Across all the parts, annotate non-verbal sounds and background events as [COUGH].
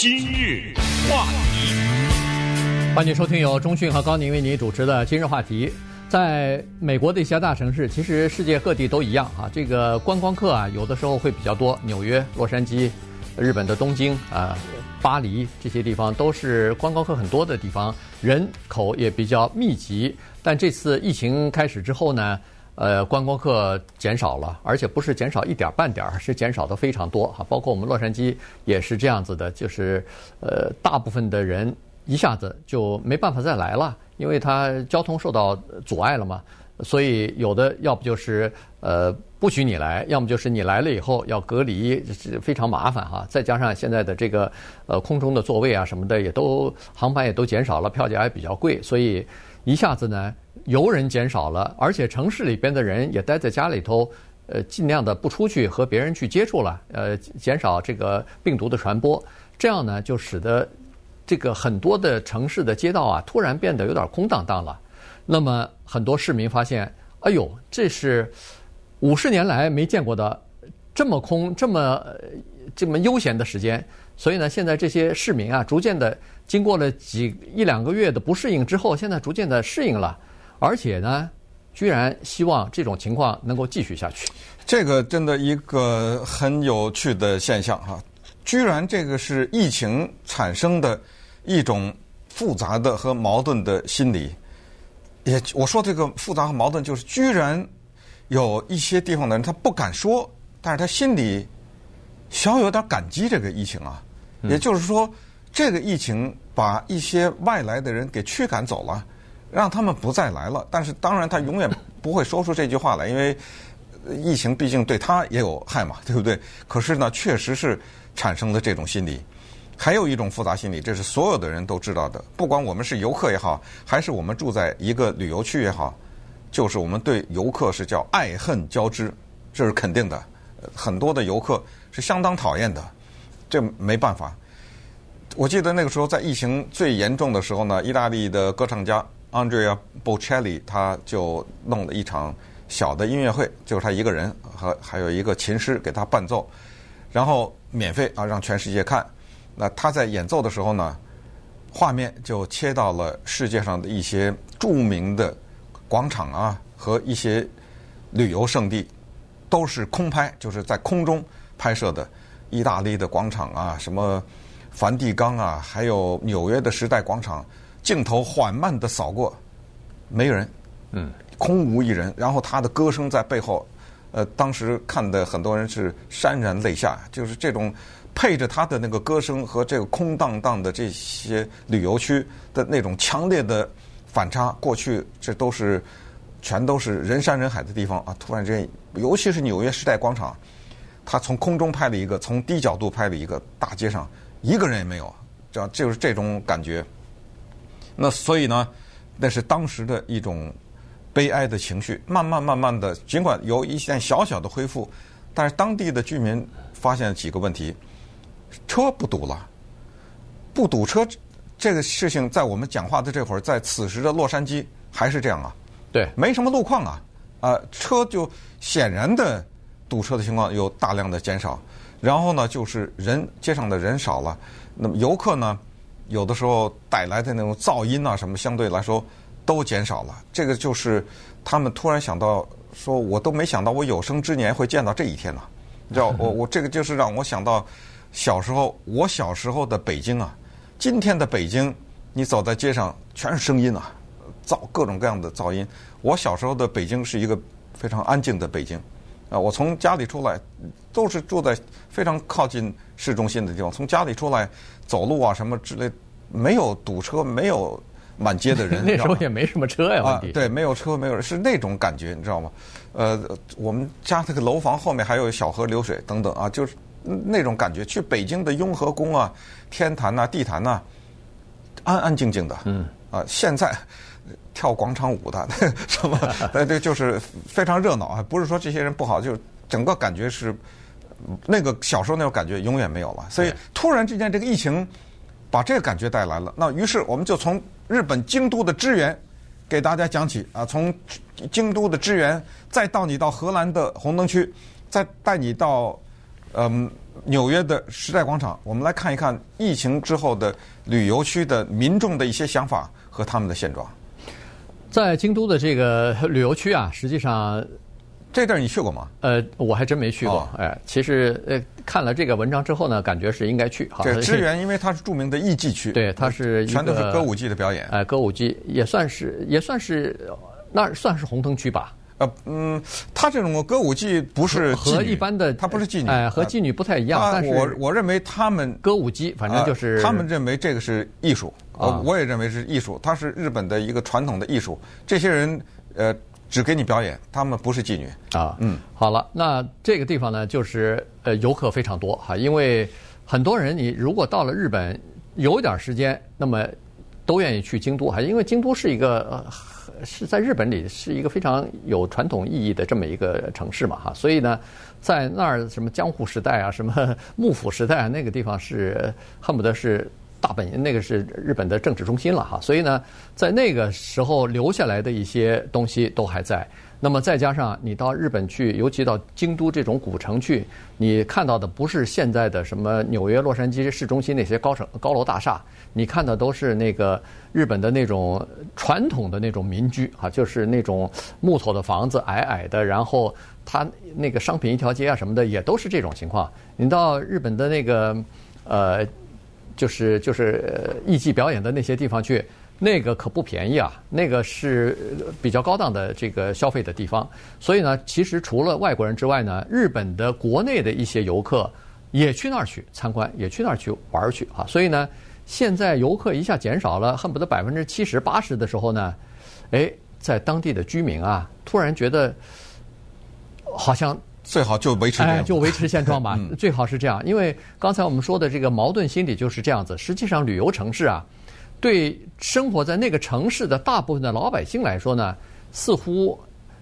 今日话题，欢迎收听由中讯和高宁为您主持的今日话题。在美国的一些大城市，其实世界各地都一样啊。这个观光客啊，有的时候会比较多。纽约、洛杉矶、日本的东京啊、巴黎这些地方都是观光客很多的地方，人口也比较密集。但这次疫情开始之后呢，呃，观光客减少了，而且不是减少一点半点儿，是减少的非常多哈。包括我们洛杉矶也是这样子的，就是呃，大部分的人一下子就没办法再来了。因为它交通受到阻碍了嘛，所以有的要不就是呃不许你来，要么就是你来了以后要隔离，非常麻烦哈。再加上现在的这个呃空中的座位啊什么的也都航班也都减少了，票价也比较贵，所以一下子呢游人减少了，而且城市里边的人也待在家里头，呃尽量的不出去和别人去接触了，呃减少这个病毒的传播，这样呢就使得。这个很多的城市的街道啊，突然变得有点空荡荡了。那么很多市民发现，哎呦，这是五十年来没见过的这么空、这么这么悠闲的时间。所以呢，现在这些市民啊，逐渐的经过了几一两个月的不适应之后，现在逐渐的适应了，而且呢，居然希望这种情况能够继续下去。这个真的一个很有趣的现象哈，居然这个是疫情产生的。一种复杂的和矛盾的心理，也我说这个复杂和矛盾，就是居然有一些地方的人他不敢说，但是他心里小有点感激这个疫情啊。也就是说，这个疫情把一些外来的人给驱赶走了，让他们不再来了。但是当然他永远不会说出这句话来，因为疫情毕竟对他也有害嘛，对不对？可是呢，确实是产生了这种心理。还有一种复杂心理，这是所有的人都知道的。不管我们是游客也好，还是我们住在一个旅游区也好，就是我们对游客是叫爱恨交织，这是肯定的。很多的游客是相当讨厌的，这没办法。我记得那个时候在疫情最严重的时候呢，意大利的歌唱家 Andrea Bocelli 他就弄了一场小的音乐会，就是他一个人和还有一个琴师给他伴奏，然后免费啊，让全世界看。那他在演奏的时候呢，画面就切到了世界上的一些著名的广场啊和一些旅游胜地，都是空拍，就是在空中拍摄的。意大利的广场啊，什么梵蒂冈啊，还有纽约的时代广场，镜头缓慢的扫过，没人，嗯，空无一人。然后他的歌声在背后，呃，当时看的很多人是潸然泪下，就是这种。配着他的那个歌声和这个空荡荡的这些旅游区的那种强烈的反差，过去这都是全都是人山人海的地方啊！突然之间，尤其是纽约时代广场，他从空中拍了一个，从低角度拍了一个，大街上一个人也没有，这就是这种感觉。那所以呢，那是当时的一种悲哀的情绪。慢慢慢慢的，尽管有一些小小的恢复，但是当地的居民发现几个问题。车不堵了，不堵车这个事情，在我们讲话的这会儿，在此时的洛杉矶还是这样啊？对，没什么路况啊，啊、呃，车就显然的堵车的情况有大量的减少。然后呢，就是人街上的人少了，那么游客呢，有的时候带来的那种噪音啊什么，相对来说都减少了。这个就是他们突然想到，说我都没想到我有生之年会见到这一天呢、啊。你知道，[LAUGHS] 我我这个就是让我想到。小时候，我小时候的北京啊，今天的北京，你走在街上全是声音啊，噪各种各样的噪音。我小时候的北京是一个非常安静的北京，啊，我从家里出来都是住在非常靠近市中心的地方，从家里出来走路啊什么之类，没有堵车，没有满街的人。[LAUGHS] 那时候也没什么车呀，啊，对，没有车，没有人，是那种感觉，你知道吗？呃，我们家那个楼房后面还有小河流水等等啊，就是。那种感觉，去北京的雍和宫啊、天坛呐、地坛呐，安安静静的。嗯。啊，现在跳广场舞的 [LAUGHS] 什么，[LAUGHS] 呃，这就是非常热闹啊。不是说这些人不好，就是整个感觉是那个小时候那种感觉永远没有了。所以突然之间，这个疫情把这个感觉带来了。那于是我们就从日本京都的支援给大家讲起啊，从京都的支援，再到你到荷兰的红灯区，再带你到。嗯，纽约的时代广场，我们来看一看疫情之后的旅游区的民众的一些想法和他们的现状。在京都的这个旅游区啊，实际上这地儿你去过吗？呃，我还真没去过。哦、哎，其实呃，看了这个文章之后呢，感觉是应该去。这 [LAUGHS] 支援，因为它是著名的艺伎区，对，它是全都是歌舞伎的表演。哎，歌舞伎也算是也算是那算是红灯区吧。呃嗯，他这种歌舞伎不是和一般的，他不是妓女，哎，和妓女不太一样。但是我我认为他们歌舞伎反正就是他们认为这个是艺术，呃，我也认为是艺术，它是日本的一个传统的艺术。这些人呃只给你表演，他们不是妓女啊。嗯，好了，那这个地方呢，就是呃游客非常多哈，因为很多人你如果到了日本有点时间，那么都愿意去京都哈，因为京都是一个。呃是在日本里是一个非常有传统意义的这么一个城市嘛哈，所以呢，在那儿什么江户时代啊，什么幕府时代啊，那个地方是恨不得是大本营，那个是日本的政治中心了哈，所以呢，在那个时候留下来的一些东西都还在。那么再加上你到日本去，尤其到京都这种古城去，你看到的不是现在的什么纽约、洛杉矶市中心那些高层高楼大厦，你看的都是那个日本的那种传统的那种民居啊，就是那种木头的房子，矮矮的，然后它那个商品一条街啊什么的也都是这种情况。你到日本的那个呃，就是就是艺伎表演的那些地方去。那个可不便宜啊，那个是比较高档的这个消费的地方，所以呢，其实除了外国人之外呢，日本的国内的一些游客也去那儿去参观，也去那儿去玩去啊。所以呢，现在游客一下减少了，恨不得百分之七十八十的时候呢，哎，在当地的居民啊，突然觉得好像最好就维持哎，就维持现状吧，最好是这样，因为刚才我们说的这个矛盾心理就是这样子。实际上，旅游城市啊。对生活在那个城市的大部分的老百姓来说呢，似乎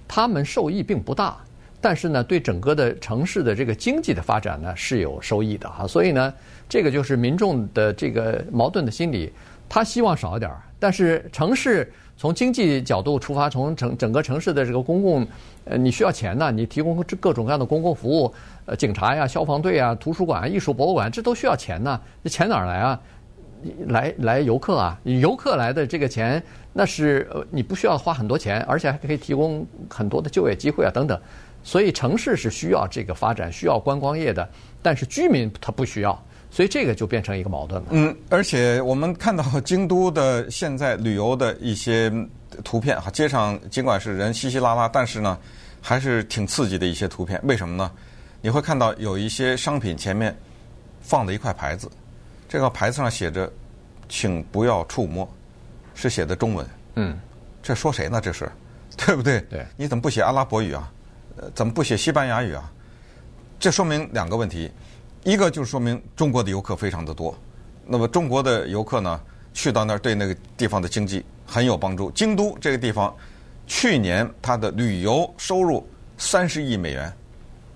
他们受益并不大，但是呢，对整个的城市的这个经济的发展呢是有收益的哈。所以呢，这个就是民众的这个矛盾的心理，他希望少一点儿，但是城市从经济角度出发，从整整个城市的这个公共，呃，你需要钱呢，你提供各种各样的公共服务，呃，警察呀、消防队啊、图书馆、艺术博物馆，这都需要钱呢，这钱哪儿来啊？来来游客啊，游客来的这个钱，那是呃你不需要花很多钱，而且还可以提供很多的就业机会啊等等。所以城市是需要这个发展，需要观光业的，但是居民他不需要，所以这个就变成一个矛盾了。嗯，而且我们看到京都的现在旅游的一些图片哈，街上尽管是人稀稀拉拉，但是呢还是挺刺激的一些图片。为什么呢？你会看到有一些商品前面放的一块牌子。这个牌子上写着“请不要触摸”，是写的中文。嗯，这说谁呢？这是，[LAUGHS] 对不对？对。你怎么不写阿拉伯语啊？呃，怎么不写西班牙语啊？这说明两个问题，一个就是说明中国的游客非常的多。那么中国的游客呢，去到那儿对那个地方的经济很有帮助。京都这个地方，去年它的旅游收入三十亿美元，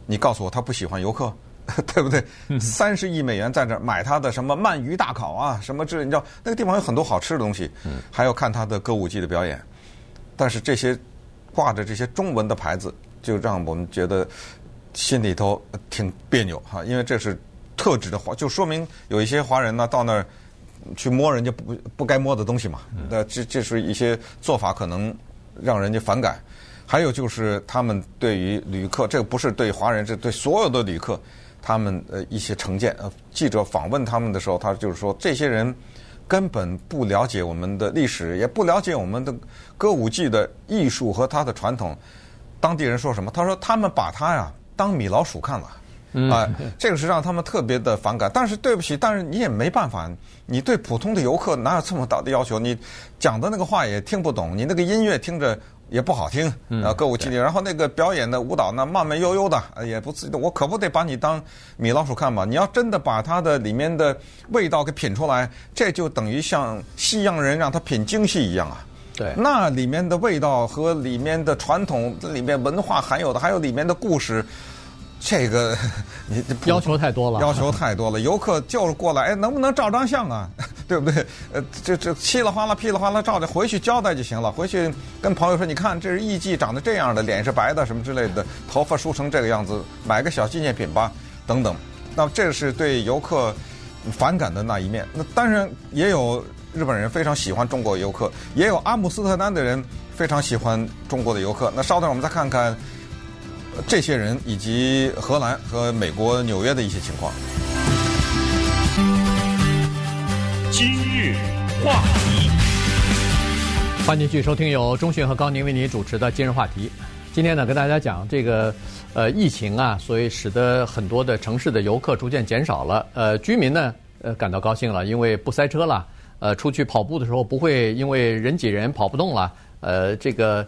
你告诉我他不喜欢游客？[LAUGHS] 对不对？三十亿美元在这儿买他的什么鳗鱼大烤啊，什么这你知道那个地方有很多好吃的东西，还要看他的歌舞伎的表演。但是这些挂着这些中文的牌子，就让我们觉得心里头挺别扭哈，因为这是特指的华，就说明有一些华人呢到那儿去摸人家不不该摸的东西嘛。那这这是一些做法，可能让人家反感。还有就是他们对于旅客，这个不是对华人，这对所有的旅客。他们呃一些成见，呃记者访问他们的时候，他就是说，这些人根本不了解我们的历史，也不了解我们的歌舞伎的艺术和它的传统。当地人说什么？他说他们把它呀当米老鼠看了，啊、这个是让他们特别的反感。但是对不起，但是你也没办法，你对普通的游客哪有这么大的要求？你讲的那个话也听不懂，你那个音乐听着。也不好听，啊，歌舞伎，然后那个表演的舞蹈呢，慢慢悠悠的，也不自，我可不得把你当米老鼠看嘛。你要真的把它的里面的味道给品出来，这就等于像西洋人让他品京戏一样啊。对，那里面的味道和里面的传统，里面文化含有的，还有里面的故事。这个 [LAUGHS] 你要求太多了，要求太多了。游客就是过来，哎，能不能照张相啊？[LAUGHS] 对不对？呃，这这稀里哗啦、噼里哗啦照着回去交代就行了。回去跟朋友说，你看这是艺妓，长得这样的，脸是白的，什么之类的，头发梳成这个样子，买个小纪念品吧，等等。那这是对游客反感的那一面。那当然也有日本人非常喜欢中国游客，也有阿姆斯特丹的人非常喜欢中国的游客。那稍等，我们再看看这些人以及荷兰和美国纽约的一些情况。今日话题，欢迎继续收听由中讯和高宁为您主持的今日话题。今天呢，跟大家讲这个。呃，疫情啊，所以使得很多的城市的游客逐渐减少了。呃，居民呢，呃，感到高兴了，因为不塞车了。呃，出去跑步的时候不会因为人挤人跑不动了。呃，这个，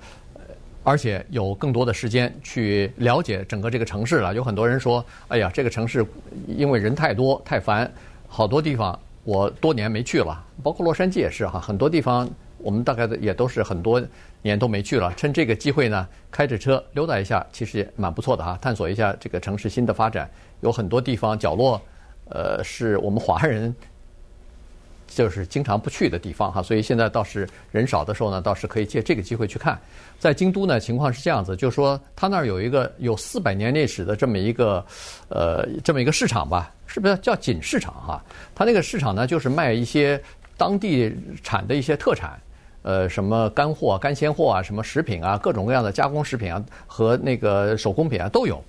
而且有更多的时间去了解整个这个城市了。有很多人说，哎呀，这个城市因为人太多太烦，好多地方我多年没去了，包括洛杉矶也是哈，很多地方。我们大概的也都是很多年都没去了，趁这个机会呢，开着车溜达一下，其实也蛮不错的哈，探索一下这个城市新的发展，有很多地方角落，呃，是我们华人就是经常不去的地方哈，所以现在倒是人少的时候呢，倒是可以借这个机会去看。在京都呢，情况是这样子，就是说他那儿有一个有四百年历史的这么一个呃这么一个市场吧，是不是叫锦市场哈？他那个市场呢，就是卖一些当地产的一些特产。呃，什么干货、干鲜货啊，什么食品啊，各种各样的加工食品啊，和那个手工品啊都有。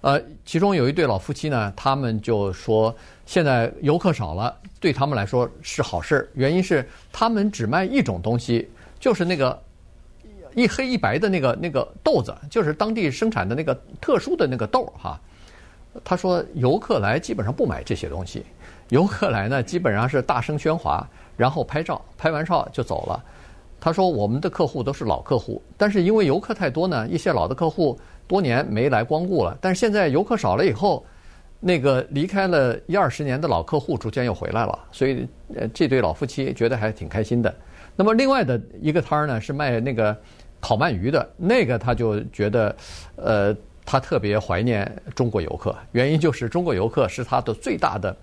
呃，其中有一对老夫妻呢，他们就说，现在游客少了，对他们来说是好事。原因是他们只卖一种东西，就是那个一黑一白的那个那个豆子，就是当地生产的那个特殊的那个豆哈。他说，游客来基本上不买这些东西，游客来呢，基本上是大声喧哗，然后拍照，拍完照就走了。他说：“我们的客户都是老客户，但是因为游客太多呢，一些老的客户多年没来光顾了。但是现在游客少了以后，那个离开了一二十年的老客户逐渐又回来了，所以呃，这对老夫妻觉得还挺开心的。那么另外的一个摊儿呢，是卖那个烤鳗鱼的，那个他就觉得，呃，他特别怀念中国游客，原因就是中国游客是他的最大的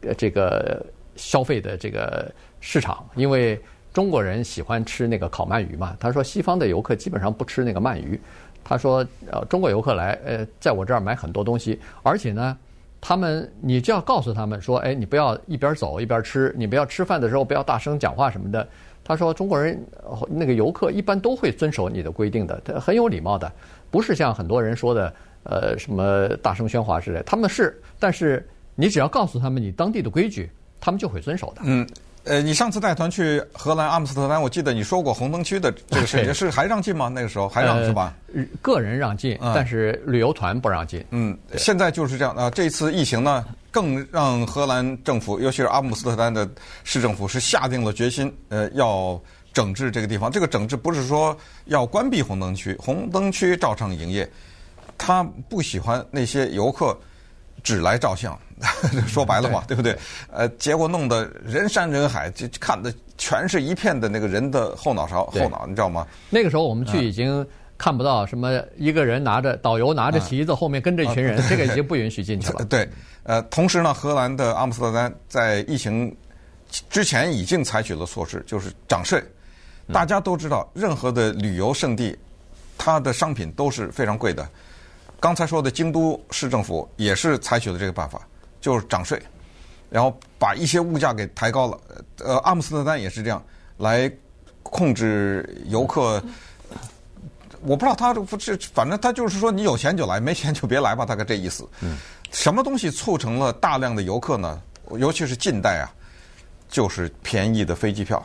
呃这个消费的这个市场，因为。”中国人喜欢吃那个烤鳗鱼嘛？他说西方的游客基本上不吃那个鳗鱼。他说呃，中国游客来呃，在我这儿买很多东西，而且呢，他们你就要告诉他们说，哎，你不要一边走一边吃，你不要吃饭的时候不要大声讲话什么的。他说中国人那个游客一般都会遵守你的规定的，他很有礼貌的，不是像很多人说的呃什么大声喧哗之类。他们是，但是你只要告诉他们你当地的规矩，他们就会遵守的。嗯。呃，你上次带团去荷兰阿姆斯特丹，我记得你说过红灯区的这个事情是还让进吗？那个时候还让是吧？呃，个人让进，但是旅游团不让进。嗯，现在就是这样啊。这次疫情呢，更让荷兰政府，尤其是阿姆斯特丹的市政府，是下定了决心，呃，要整治这个地方。这个整治不是说要关闭红灯区，红灯区照常营业。他不喜欢那些游客只来照相。[LAUGHS] 说白了嘛，对不对？呃，结果弄得人山人海，就看的全是一片的那个人的后脑勺后脑，你知道吗？那个时候我们去已经看不到什么一个人拿着导游拿着旗子，后面跟着一群人，这个已经不允许进去了。[LAUGHS] 对，呃，同时呢，荷兰的阿姆斯特丹在疫情之前已经采取了措施，就是涨税。大家都知道，任何的旅游胜地，它的商品都是非常贵的。刚才说的京都市政府也是采取了这个办法。就是涨税，然后把一些物价给抬高了。呃，阿姆斯特丹也是这样来控制游客。我不知道他这不是，反正他就是说，你有钱就来，没钱就别来吧，大概这意思。嗯。什么东西促成了大量的游客呢？尤其是近代啊，就是便宜的飞机票。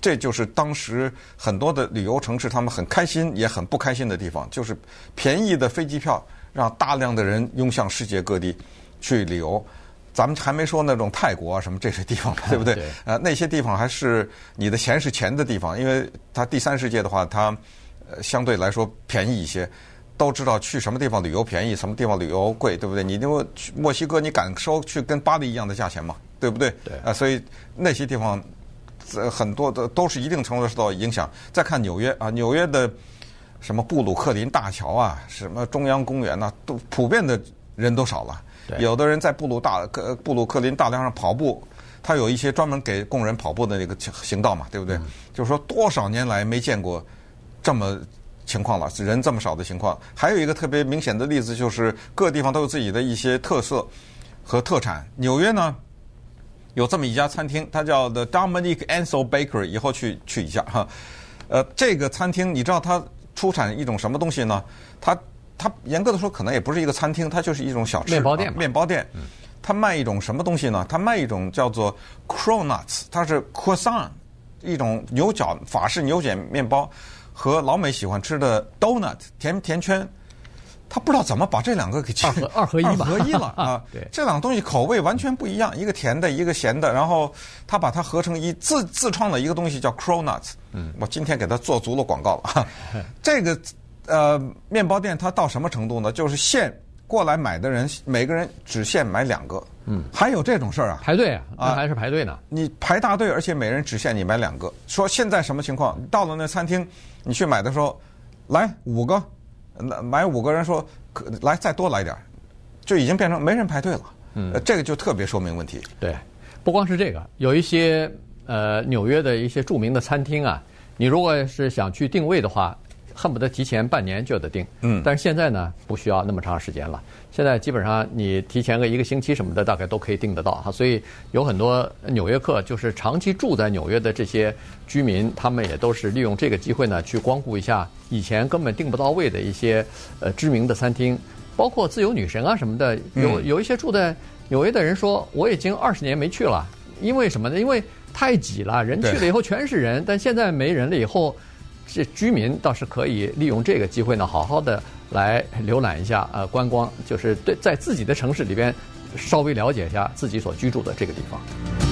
这就是当时很多的旅游城市他们很开心也很不开心的地方，就是便宜的飞机票让大量的人涌向世界各地。去旅游，咱们还没说那种泰国啊什么这些地方，对不对？[LAUGHS] 呃，那些地方还是你的钱是钱的地方，因为它第三世界的话，它呃相对来说便宜一些。都知道去什么地方旅游便宜，什么地方旅游贵，对不对？你因为去墨西哥，你敢收去跟巴黎一样的价钱吗？对不对？对。啊，所以那些地方呃很多的都是一定程度的受到影响。再看纽约啊，纽约的什么布鲁克林大桥啊，什么中央公园呐，都普遍的人都少了。有的人在布鲁大克布鲁克林大梁上跑步，他有一些专门给工人跑步的那个行道嘛，对不对？嗯、就是说多少年来没见过这么情况了，人这么少的情况。还有一个特别明显的例子，就是各地方都有自己的一些特色。和特产。纽约呢有这么一家餐厅，它叫 The Dominic Ansel Bakery，以后去去一下哈。呃，这个餐厅你知道它出产一种什么东西呢？它它严格的说可能也不是一个餐厅，它就是一种小吃。面包店。面包店。它卖一种什么东西呢？它卖一种叫做 Cronuts，它是 croissant，一种牛角法式牛卷面包，和老美喜欢吃的 donut 甜甜圈。他不知道怎么把这两个给二合 [LAUGHS] 二合一吧，二合一了 [LAUGHS] 啊！对，这两个东西口味完全不一样，一个甜的，一个咸的，然后他把它合成一自自创的一个东西叫 Cronuts。嗯，我今天给他做足了广告了。[LAUGHS] 这个呃面包店它到什么程度呢？就是限过来买的人，每个人只限买两个。嗯，还有这种事儿啊？排队啊？啊，还是排队呢？你排大队，而且每人只限你买两个。说现在什么情况？到了那餐厅，你去买的时候，来五个。那买五个人说，可来再多来点儿，就已经变成没人排队了。嗯，这个就特别说明问题。对，不光是这个，有一些呃纽约的一些著名的餐厅啊，你如果是想去定位的话，恨不得提前半年就得订。嗯，但是现在呢，不需要那么长时间了。现在基本上你提前个一个星期什么的，大概都可以订得到哈。所以有很多纽约客，就是长期住在纽约的这些居民，他们也都是利用这个机会呢，去光顾一下以前根本订不到位的一些呃知名的餐厅，包括自由女神啊什么的。有有一些住在纽约的人说，我已经二十年没去了，因为什么呢？因为太挤了，人去了以后全是人，但现在没人了以后，这居民倒是可以利用这个机会呢，好好的。来浏览一下，呃，观光就是对，在自己的城市里边稍微了解一下自己所居住的这个地方。